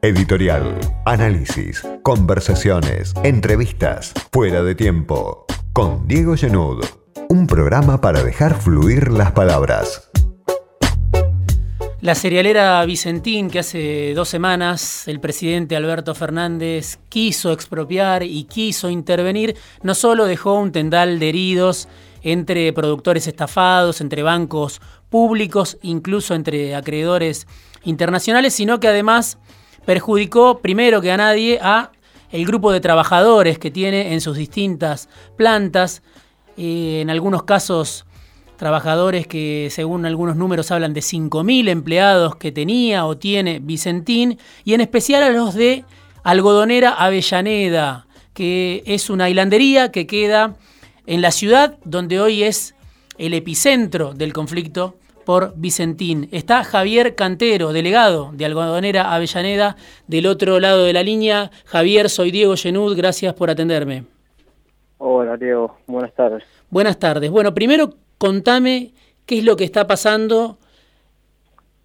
Editorial, análisis, conversaciones, entrevistas, fuera de tiempo. Con Diego Genud. Un programa para dejar fluir las palabras. La cerealera Vicentín, que hace dos semanas el presidente Alberto Fernández quiso expropiar y quiso intervenir, no solo dejó un tendal de heridos entre productores estafados, entre bancos públicos, incluso entre acreedores internacionales, sino que además perjudicó primero que a nadie a el grupo de trabajadores que tiene en sus distintas plantas, eh, en algunos casos trabajadores que según algunos números hablan de 5.000 empleados que tenía o tiene Vicentín, y en especial a los de Algodonera Avellaneda, que es una hilandería que queda en la ciudad donde hoy es el epicentro del conflicto por Vicentín. Está Javier Cantero, delegado de Algodonera Avellaneda, del otro lado de la línea. Javier, soy Diego Genud, gracias por atenderme. Hola Diego, buenas tardes. Buenas tardes. Bueno, primero contame qué es lo que está pasando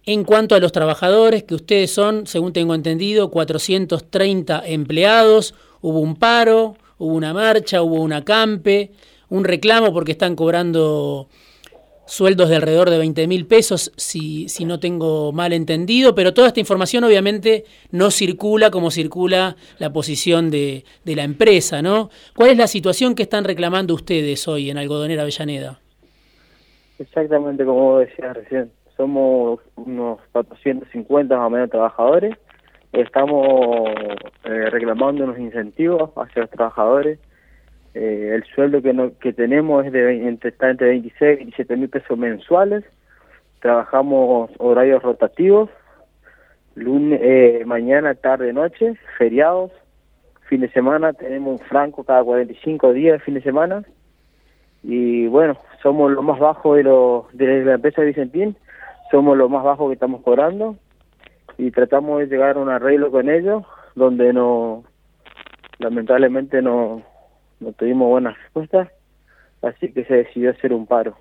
en cuanto a los trabajadores, que ustedes son, según tengo entendido, 430 empleados, hubo un paro, hubo una marcha, hubo una campe, un reclamo porque están cobrando sueldos de alrededor de 20 mil pesos, si, si no tengo mal entendido, pero toda esta información obviamente no circula como circula la posición de, la empresa, ¿no? ¿Cuál es la situación que están reclamando ustedes hoy en Algodonera Avellaneda? Exactamente como decía recién, somos unos 450 más o menos trabajadores, estamos eh, reclamando unos incentivos hacia los trabajadores, eh, el sueldo que, no, que tenemos es de entre, está entre 26 y 27 mil pesos mensuales, trabajamos horarios rotativos, lunes, eh, mañana, tarde, noche, feriados, fin de semana tenemos un franco cada 45 días, fin de semana, y bueno, somos lo más bajo de, lo, de la empresa de Vicentín, somos lo más bajo que estamos cobrando. Y tratamos de llegar a un arreglo con ellos donde no lamentablemente no, no tuvimos buenas respuestas, así que se decidió hacer un paro.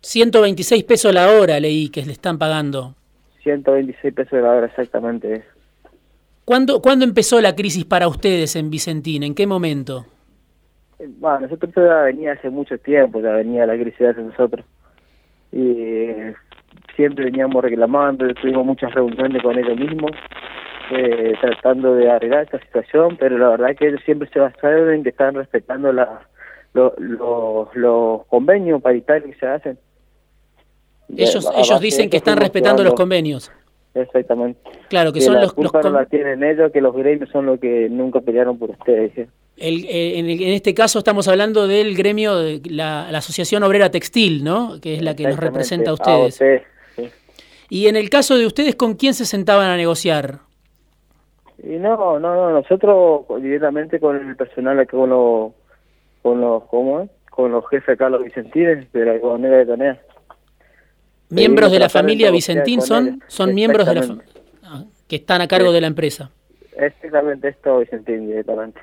126 pesos la hora leí que le están pagando. 126 pesos la hora, exactamente. ¿Cuándo, ¿Cuándo empezó la crisis para ustedes en Vicentín? ¿En qué momento? Bueno, nosotros ya venía hace mucho tiempo, ya venía la crisis hace nosotros. Y siempre veníamos reclamando, tuvimos muchas reuniones con ellos mismos, eh, tratando de arreglar esta situación, pero la verdad es que ellos siempre se basaron en que están respetando la, los los convenios paritarios que se hacen. Ellos, ellos dicen que están respetando los convenios. Exactamente. Claro, que, son la los, culpa no la tienen ellos, que los gremios son los que nunca pelearon por ustedes. El, eh, en, el, en, este caso estamos hablando del gremio, de la, la, Asociación Obrera Textil, ¿no? Que es la que nos representa a ustedes. Ah, sí. Y en el caso de ustedes, ¿con quién se sentaban a negociar? Y no, no, no, nosotros directamente con el personal aquí, con los, con los, ¿cómo es? Con los jefes Carlos Vicentines de la Gobernera de Tonea. ¿Miembros de la familia Vicentín son? ¿Son miembros de la? Ah, que están a cargo sí. de la empresa. Exactamente, esto Vicentín directamente.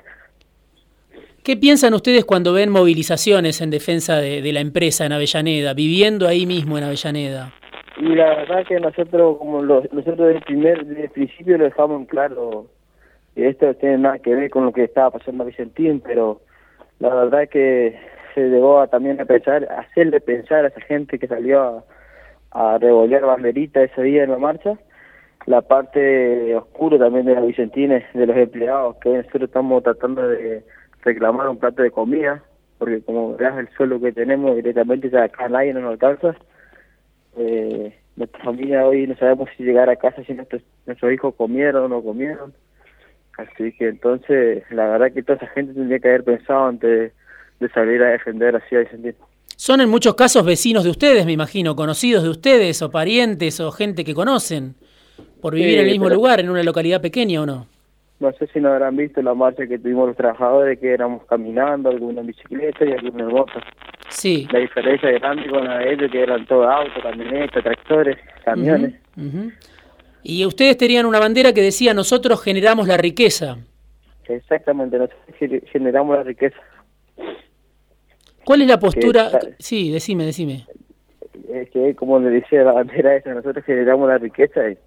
¿Qué piensan ustedes cuando ven movilizaciones en defensa de, de, la empresa en Avellaneda, viviendo ahí mismo en Avellaneda? Y la verdad que nosotros, como lo, nosotros desde el, primer, desde el principio lo dejamos en claro, que esto no tiene nada que ver con lo que estaba pasando a Vicentín, pero la verdad que se llegó a, también a pensar, a hacerle pensar a esa gente que salió a, a revolear banderita ese día en la marcha, la parte oscura también de los vicentines, de los empleados, que nosotros estamos tratando de reclamar un plato de comida, porque como veas el suelo que tenemos directamente ya acá nadie nos alcanza. Eh, nuestra familia hoy no sabemos si llegar a casa si nuestros, nuestros hijos comieron o no comieron. Así que entonces la verdad que toda esa gente tendría que haber pensado antes de, salir a defender así a Vicentín. Son en muchos casos vecinos de ustedes, me imagino, conocidos de ustedes o parientes o gente que conocen por vivir sí, en el mismo lugar, en una localidad pequeña o no no sé si nos habrán visto la marcha que tuvimos los trabajadores, que éramos caminando, algunos en bicicleta y algunos en moto. Sí. La diferencia grande con la de ellos, que eran todos autos, camionetas, tractores, camiones. Uh -huh, uh -huh. Y ustedes tenían una bandera que decía, nosotros generamos la riqueza. Exactamente, nosotros generamos la riqueza. ¿Cuál es la postura? Que, sí, decime, decime. Es que, como le decía la bandera esa, nosotros generamos la riqueza y,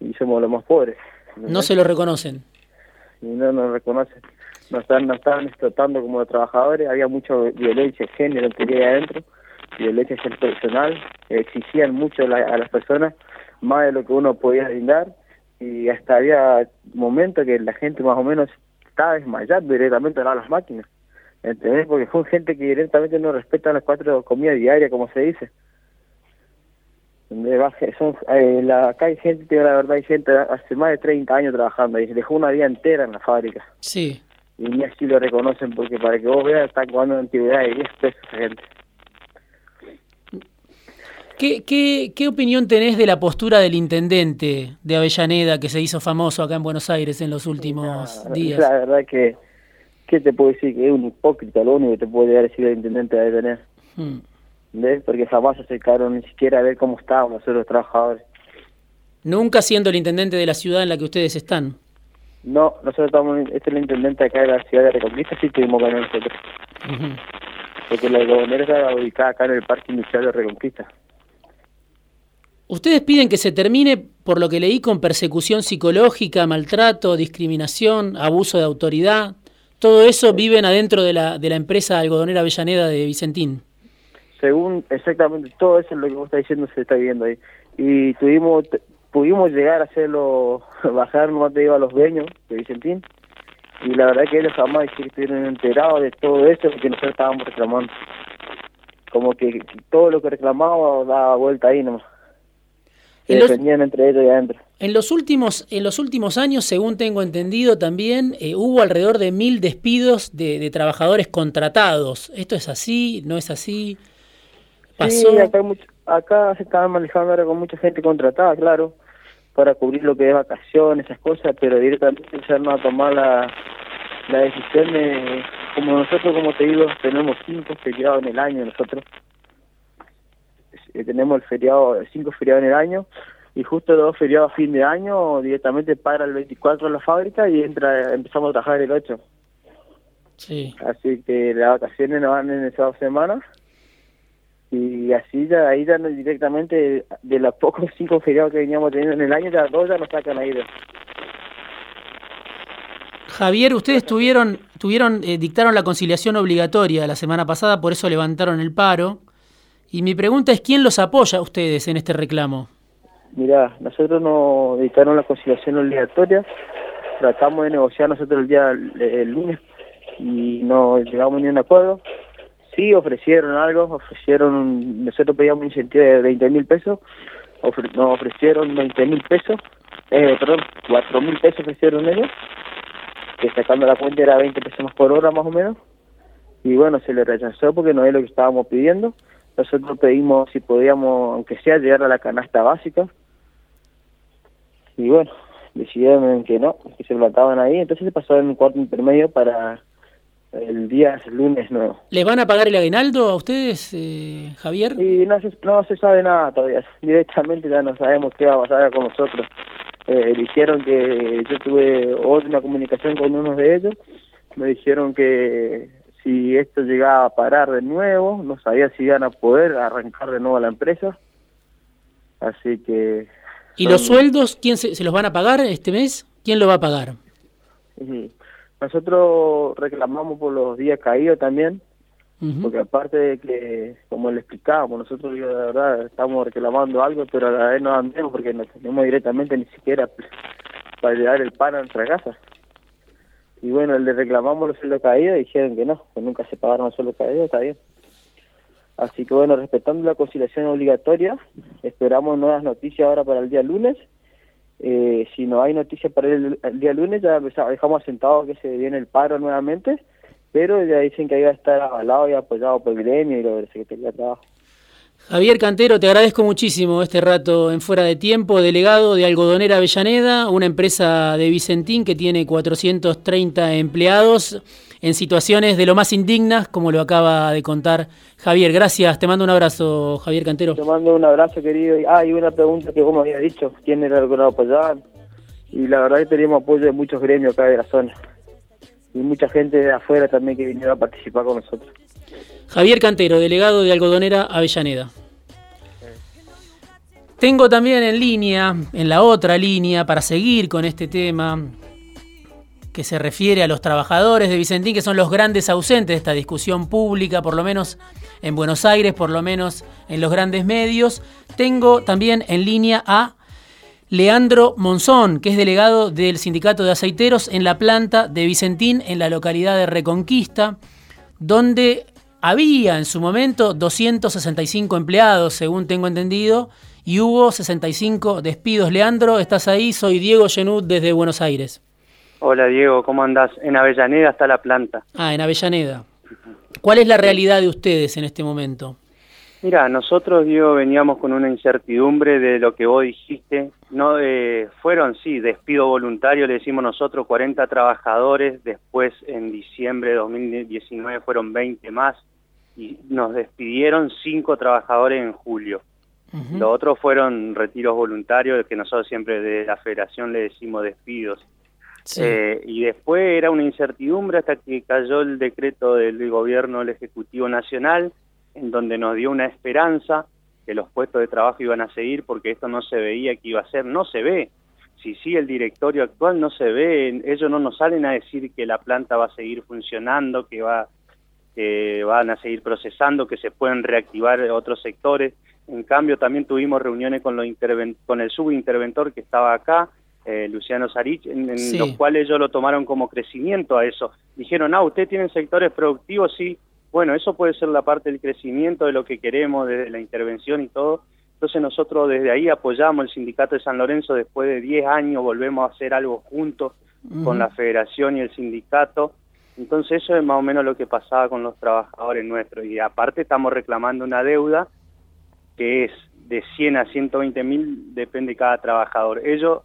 y somos los más pobres. No se lo reconocen. Y no nos reconocen. Nos están, nos estaban explotando como trabajadores, había mucha violencia de género que ahí adentro, violencia personal, exigían mucho a las personas, más de lo que uno podía brindar, y hasta había momentos que la gente más o menos estaba desmayando directamente a las máquinas. ¿Entendés? Porque son gente que directamente no respeta las cuatro comidas diarias, como se dice. Eh, la, acá hay gente, la verdad, hay gente hace más de 30 años trabajando y se dejó una vida entera en la fábrica. Sí. Y ni así lo reconocen porque para que vos veas están jugando antigüedad de 10 pesos gente. ¿Qué, qué, ¿Qué opinión tenés de la postura del intendente de Avellaneda que se hizo famoso acá en Buenos Aires en los últimos días? La verdad que, ¿qué te puedo decir? Que es un hipócrita, lo único que te puede decir el intendente de tener. Hmm. ¿Ves? Porque jamás se acercaron ni siquiera a ver cómo estaban los trabajadores. Nunca siendo el intendente de la ciudad en la que ustedes están. No, nosotros estamos, este es el intendente acá de la ciudad de Reconquista, sí tuvimos con nosotros. Porque la gobernadora está ubicada acá en el Parque Industrial de Reconquista. Ustedes piden que se termine, por lo que leí, con persecución psicológica, maltrato, discriminación, abuso de autoridad. Todo eso viven adentro de la, de la empresa algodonera Avellaneda de Vicentín. Según exactamente todo eso es lo que vos estás diciendo se está viendo ahí. Y tuvimos pudimos llegar a hacerlo bajar, no te digo, a los dueños de Vicentín. Y la verdad que ellos jamás estuvieron enterados de todo eso porque nosotros estábamos reclamando. Como que todo lo que reclamábamos daba vuelta ahí nomás entre ellos y adentro. En los últimos, en los últimos años, según tengo entendido también, eh, hubo alrededor de mil despidos de, trabajadores contratados. ¿Esto es así? ¿No es así? ¿Pasó? Sí, acá, acá se estaban manejando ahora con mucha gente contratada, claro, para cubrir lo que es vacaciones, esas cosas, pero directamente ya no a tomar la, la decisión de, como nosotros, como te digo, tenemos cinco feriados en el año nosotros. Eh, tenemos el feriado, cinco feriados en el año, y justo dos feriados a fin de año directamente para el 24 en la fábrica y entra empezamos a trabajar el 8. Sí. Así que las vacaciones nos van en esas dos semanas y así ya ahí ya directamente de los pocos cinco feriados que veníamos teniendo en el año ya dos ya nos sacan ahí. Javier, ustedes tuvieron, tuvieron eh, dictaron la conciliación obligatoria la semana pasada, por eso levantaron el paro. Y mi pregunta es, ¿quién los apoya a ustedes en este reclamo? Mira, nosotros nos dedicaron la conciliación obligatoria, tratamos de negociar nosotros el día el, lunes y no llegamos ni a un acuerdo. Sí ofrecieron algo, ofrecieron, nosotros pedíamos un incentivo de 20 mil pesos, nos ofrecieron 20 mil pesos, eh, perdón, 4 mil pesos ofrecieron ellos, que sacando la cuenta era 20 pesos más por hora más o menos, y bueno, se le rechazó porque no es lo que estábamos pidiendo nosotros pedimos si podíamos, aunque sea, llegar a la canasta básica. Y bueno, decidieron que no, que se plantaban ahí. Entonces se pasó en un cuarto intermedio para el día lunes nuevo. ¿Le van a pagar el aguinaldo a ustedes, eh, Javier? Y no se, no se sabe nada todavía. Directamente ya no sabemos qué va a pasar con nosotros. Eh, dijeron que yo tuve otra comunicación con uno de ellos. Me dijeron que si esto llegaba a parar de nuevo, no sabía si iban a poder arrancar de nuevo a la empresa. Así que... ¿Y los sueldos, quién se, los van a pagar este mes? ¿Quién lo va a pagar? Nosotros reclamamos por los días caídos también, porque aparte de que, como le explicábamos, nosotros de verdad estamos reclamando algo, pero a la vez no andemos porque no tenemos directamente ni siquiera para llevar el pan a nuestra casa y bueno, le reclamamos los sueldos caídos y dijeron que no, que nunca se pagaron los sueldos caídos, está bien. Así que bueno, respetando la conciliación obligatoria, esperamos nuevas noticias ahora para el día lunes. Eh, si no hay noticias para el, día lunes, ya dejamos asentado que se viene el paro nuevamente, pero ya dicen que ahí va a estar avalado y apoyado por el gremio y de Secretaría de Trabajo. Javier Cantero, te agradezco muchísimo este rato en Fuera de Tiempo, delegado de Algodonera Avellaneda, una empresa de Vicentín que tiene 430 empleados en situaciones de lo más indignas, como lo acaba de contar Javier. Gracias, te mando un abrazo, Javier Cantero. Te mando un abrazo, querido. Ah, y una pregunta que vos me habías dicho, ¿quién era el que nos apoyaba? Y la verdad que teníamos apoyo de muchos gremios acá de la zona. Y mucha gente de afuera también que vinieron a participar con nosotros. Javier Cantero, delegado de Algodonera Avellaneda. Tengo también en línea, en la otra línea, para seguir con este tema, que se refiere a los trabajadores de Vicentín, que son los grandes ausentes de esta discusión pública, por lo menos en Buenos Aires, por lo menos en los grandes medios. Tengo también en línea a Leandro Monzón, que es delegado del Sindicato de Aceiteros en la planta de Vicentín, en la localidad de Reconquista, donde había en su momento 265 empleados, según tengo entendido, y hubo 65 despidos. Leandro, ¿estás ahí? Soy Diego Genud desde Buenos Aires. Hola Diego, ¿cómo andás? En Avellaneda está la planta. Ah, en Avellaneda. ¿Cuál es la realidad de ustedes en este momento? Mira, nosotros, Diego, veníamos con una incertidumbre de lo que vos dijiste. No, eh, fueron, sí, despido voluntario, le decimos nosotros, 40 trabajadores. Después, en diciembre de 2019, fueron 20 más. Y nos despidieron 5 trabajadores en julio. Los otros fueron retiros voluntarios, que nosotros siempre de la federación le decimos despidos. Eh, y después era una incertidumbre hasta que cayó el decreto del gobierno del Ejecutivo Nacional, en donde nos dio una esperanza que los puestos de trabajo iban a seguir porque esto no se veía que iba a ser, no se ve. Si sigue el directorio actual no se ve, ellos no nos salen a decir que la planta va a seguir funcionando, que va que van a seguir procesando, que se pueden reactivar otros sectores. En cambio, también tuvimos reuniones con, los con el subinterventor que estaba acá, eh, Luciano Sarich, en, los cuales ellos lo tomaron como crecimiento a eso. Dijeron, ah, ¿usted tiene sectores productivos? Sí. Bueno, eso puede ser la parte del crecimiento de lo que queremos, desde la intervención y todo. Entonces nosotros desde ahí apoyamos el sindicato de San Lorenzo, después de 10 años volvemos a hacer algo juntos con la federación y el sindicato. Entonces eso es más o menos lo que pasaba con los trabajadores nuestros. Y aparte estamos reclamando una deuda que es de 100 a 120 mil, depende de cada trabajador. Ellos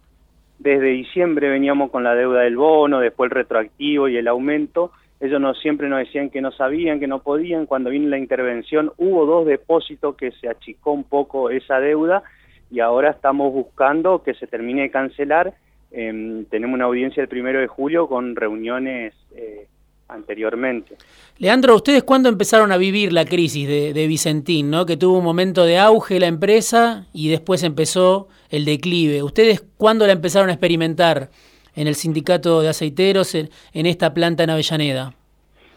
desde diciembre veníamos con la deuda del bono, después el retroactivo y el aumento. Ellos siempre nos decían que no sabían, que no podían. Cuando vino la intervención hubo dos depósitos que se achicó un poco esa deuda y ahora estamos buscando que se termine de cancelar. Em, tenemos una audiencia el primero de julio con reuniones eh, anteriormente. Leandro, ¿ustedes cuándo empezaron a vivir la crisis de, Vicentín, ¿no? que tuvo un momento de auge la empresa y después empezó el declive? ¿Ustedes cuándo la empezaron a experimentar en el sindicato de aceiteros en, esta planta en Avellaneda?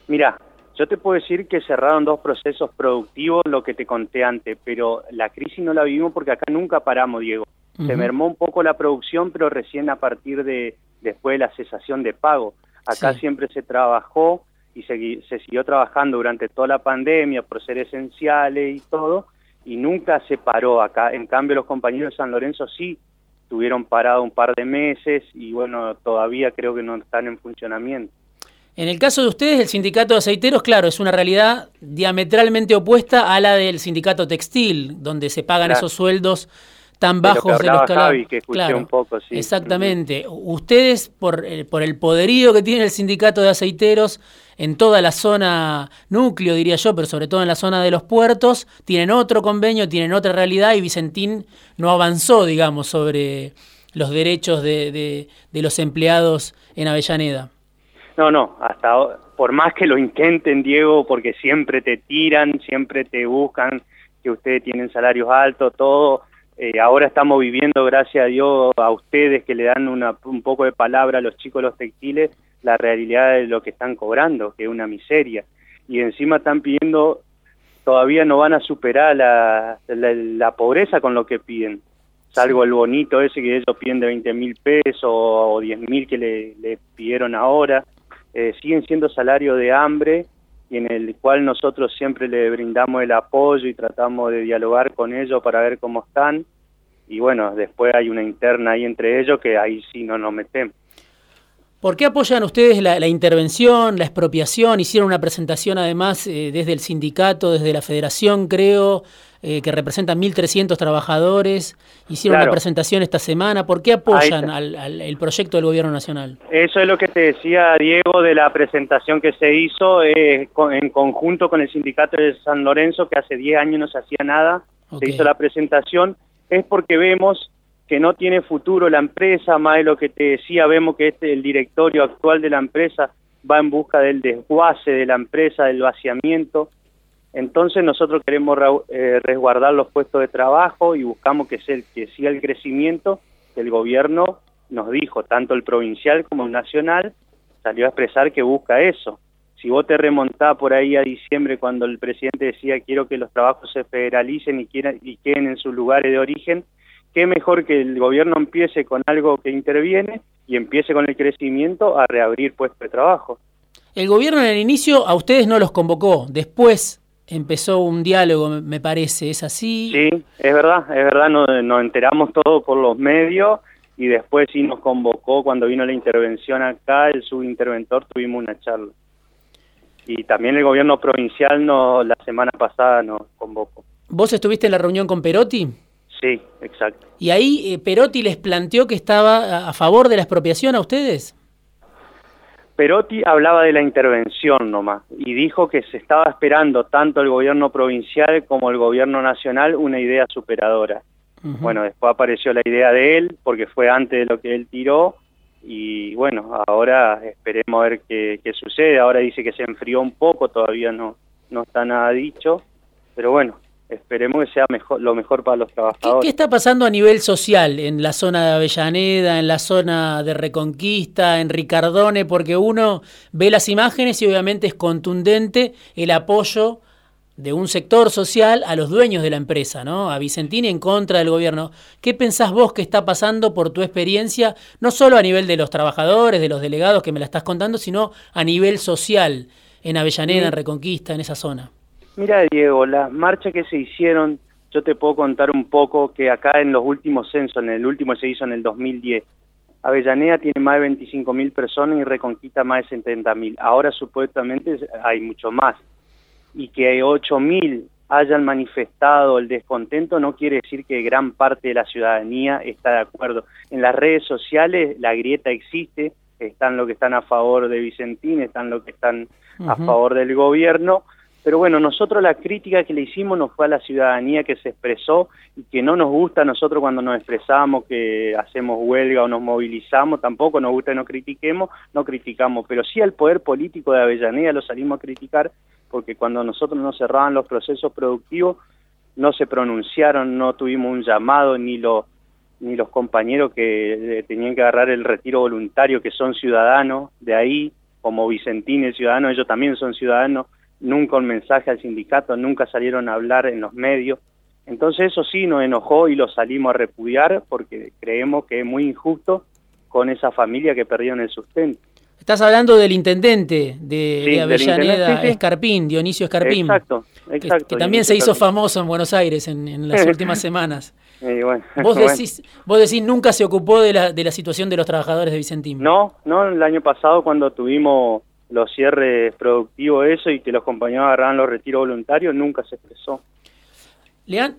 Mira, yo te puedo decir que cerraron dos procesos productivos, lo que te conté antes, pero la crisis no la vivimos porque acá nunca paramos, Diego. Se mermó un poco la producción, pero recién a partir de después de la cesación de pago. Acá siempre se trabajó y se, se siguió trabajando durante toda la pandemia por ser esenciales y todo, y nunca se paró acá. En cambio, los compañeros de San Lorenzo sí tuvieron parado un par de meses y bueno, todavía creo que no están en funcionamiento. En el caso de ustedes, el sindicato de aceiteros, claro, es una realidad diametralmente opuesta a la del sindicato textil, donde se pagan esos sueldos tan bajos de los Javi, que escuché un poco, sí. Exactamente. Ustedes, por, eh, por el poderío que tiene el sindicato de aceiteros en toda la zona núcleo, diría yo, pero sobre todo en la zona de los puertos, tienen otro convenio, tienen otra realidad y Vicentín no avanzó, digamos, sobre los derechos de, de, de los empleados en Avellaneda. No, no, hasta por más que lo intenten, Diego, porque siempre te tiran, siempre te buscan que ustedes tienen salarios altos, todo, eh, ahora estamos viviendo, gracias a Dios, a ustedes que le dan un poco de palabra a los chicos los textiles, la realidad de lo que están cobrando, que es una miseria. Y encima están pidiendo, todavía no van a superar la, la, pobreza con lo que piden. Salvo el bonito ese que ellos piden de 20 mil pesos o 10 mil que le, pidieron ahora. Eh, siguen siendo salario de hambre y en el cual nosotros siempre le brindamos el apoyo y tratamos de dialogar con ellos para ver cómo están. Y bueno, después hay una interna ahí entre ellos que ahí sí no nos metemos. ¿Por qué apoyan ustedes la, intervención, la expropiación? Hicieron una presentación además eh, desde el sindicato, desde la federación, creo, eh, que representan 1.300 trabajadores. Hicieron una presentación esta semana. ¿Por qué apoyan al, el proyecto del Gobierno Nacional? Eso es lo que te decía Diego de la presentación que se hizo eh, en conjunto con el sindicato de San Lorenzo, que hace 10 años no se hacía nada. Se hizo la presentación. Es porque vemos que no tiene futuro la empresa, más de lo que te decía, vemos que este, el directorio actual de la empresa va en busca del desguace de la empresa, del vaciamiento, Entonces nosotros queremos eh, resguardar los puestos de trabajo y buscamos que, sea, que siga el crecimiento que el gobierno nos dijo, tanto el provincial como el nacional, salió a expresar que busca eso. Si vos te remontás por ahí a diciembre cuando el presidente decía quiero que los trabajos se federalicen y, y queden en sus lugares de origen, qué mejor que el gobierno empiece con algo que interviene y empiece con el crecimiento a reabrir puestos de trabajo. El gobierno en el inicio a ustedes no los convocó, después empezó un diálogo, me parece, ¿es así? Sí, es verdad, es verdad, nos, nos enteramos todo por los medios y después sí nos convocó cuando vino la intervención acá, el subinterventor, tuvimos una charla. Y también el gobierno provincial no, la semana pasada nos convocó. ¿Vos estuviste en la reunión con Perotti? Sí, exacto. ¿Y ahí eh, Perotti les planteó que estaba a favor de la expropiación a ustedes? Perotti hablaba de la intervención nomás y dijo que se estaba esperando tanto el gobierno provincial como el gobierno nacional una idea superadora. Bueno, después apareció la idea de él porque fue antes de lo que él tiró y bueno, ahora esperemos a ver qué, qué sucede. Ahora dice que se enfrió un poco, todavía no, no está nada dicho, pero bueno, esperemos que sea mejor, lo mejor para los trabajadores. ¿Qué, está pasando a nivel social en la zona de Avellaneda, en la zona de Reconquista, en Ricardone? Porque uno ve las imágenes y obviamente es contundente el apoyo de un sector social a los dueños de la empresa, ¿no? A Vicentini en contra del gobierno. ¿Qué pensás vos que está pasando por tu experiencia, no solo a nivel de los trabajadores, de los delegados que me la estás contando, sino a nivel social en Avellaneda, en Reconquista, en esa zona? Mira, Diego, las marchas que se hicieron, yo te puedo contar un poco que acá en los últimos censos, en el último se hizo en el 2010, Avellaneda tiene más de 25.000 personas y Reconquista más de 70.000. Ahora supuestamente hay mucho más. Y que 8.000 hayan manifestado el descontento no quiere decir que gran parte de la ciudadanía está de acuerdo. En las redes sociales la grieta existe, están los que están a favor de Vicentín, están los que están a favor del gobierno, pero bueno, nosotros la crítica que le hicimos no fue a la ciudadanía que se expresó y que no nos gusta a nosotros cuando nos expresamos que hacemos huelga o nos movilizamos, tampoco nos gusta que nos critiquemos, no criticamos, pero sí al poder político de Avellaneda lo salimos a criticar porque cuando nosotros nos cerraban los procesos productivos no se pronunciaron, no tuvimos un llamado ni los ni los compañeros que eh, tenían que agarrar el retiro voluntario que son ciudadanos de ahí, como Vicentín el ciudadano, ellos también son ciudadanos, nunca un mensaje al sindicato, nunca salieron a hablar en los medios. Entonces eso sí nos enojó y lo salimos a repudiar porque creemos que es muy injusto con esa familia que perdieron el sustento. Estás hablando del intendente de, Avellaneda, Escarpín, Dionisio Escarpín. Exacto, exacto. Que, también se hizo famoso en Buenos Aires en, las últimas semanas. vos, decís, vos decís, nunca se ocupó de la, de la situación de los trabajadores de Vicentín. No, no, el año pasado cuando tuvimos los cierres productivos, eso, y que los compañeros agarraban los retiros voluntarios, nunca se expresó.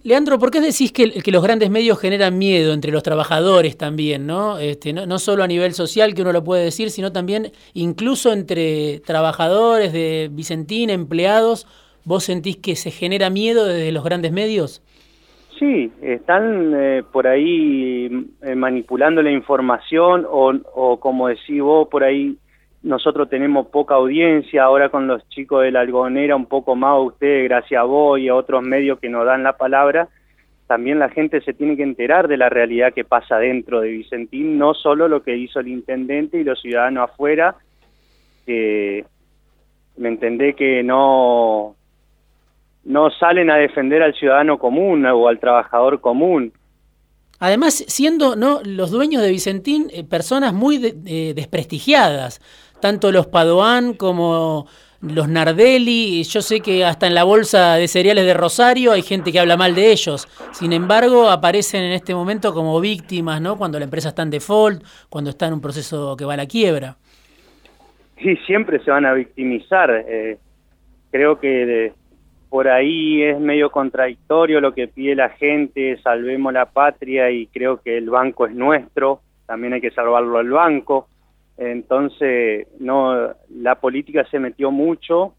Leandro, ¿por qué decís que, que, los grandes medios generan miedo entre los trabajadores también, ¿no? Este, ¿no? No solo a nivel social, que uno lo puede decir, sino también incluso entre trabajadores de Vicentín, empleados, ¿vos sentís que se genera miedo desde los grandes medios? Sí, están eh, por ahí eh, manipulando la información o, o como decís vos, por ahí nosotros tenemos poca audiencia, ahora con los chicos de la algonera un poco más, ustedes, gracias a vos y a otros medios que nos dan la palabra, también la gente se tiene que enterar de la realidad que pasa dentro de Vicentín, no solo lo que hizo el intendente y los ciudadanos afuera, que me entendé que no, no salen a defender al ciudadano común o al trabajador común. Además, siendo los dueños de Vicentín eh, personas muy desprestigiadas, tanto los Padoan como los Nardelli, yo sé que hasta en la bolsa de cereales de Rosario hay gente que habla mal de ellos. Sin embargo, aparecen en este momento como víctimas, ¿no? Cuando la empresa está en default, cuando está en un proceso que va a la quiebra. Sí, siempre se van a victimizar. Eh, creo que por ahí es medio contradictorio lo que pide la gente, salvemos la patria y creo que el banco es nuestro, también hay que salvarlo al banco. Entonces, no, la política se metió mucho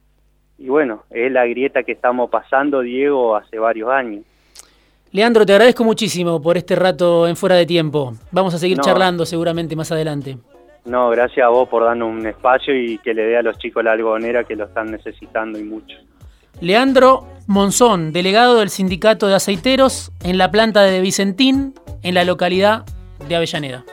y bueno, es la grieta que estamos pasando, Diego, hace varios años. Leandro, te agradezco muchísimo por este rato en fuera de tiempo. Vamos a seguir charlando seguramente más adelante. No, gracias a vos por darnos un espacio y que le dé a los chicos la algodonera que lo están necesitando y mucho. Leandro Monzón, delegado del Sindicato de Aceiteros en la planta de Vicentín, en la localidad de Avellaneda.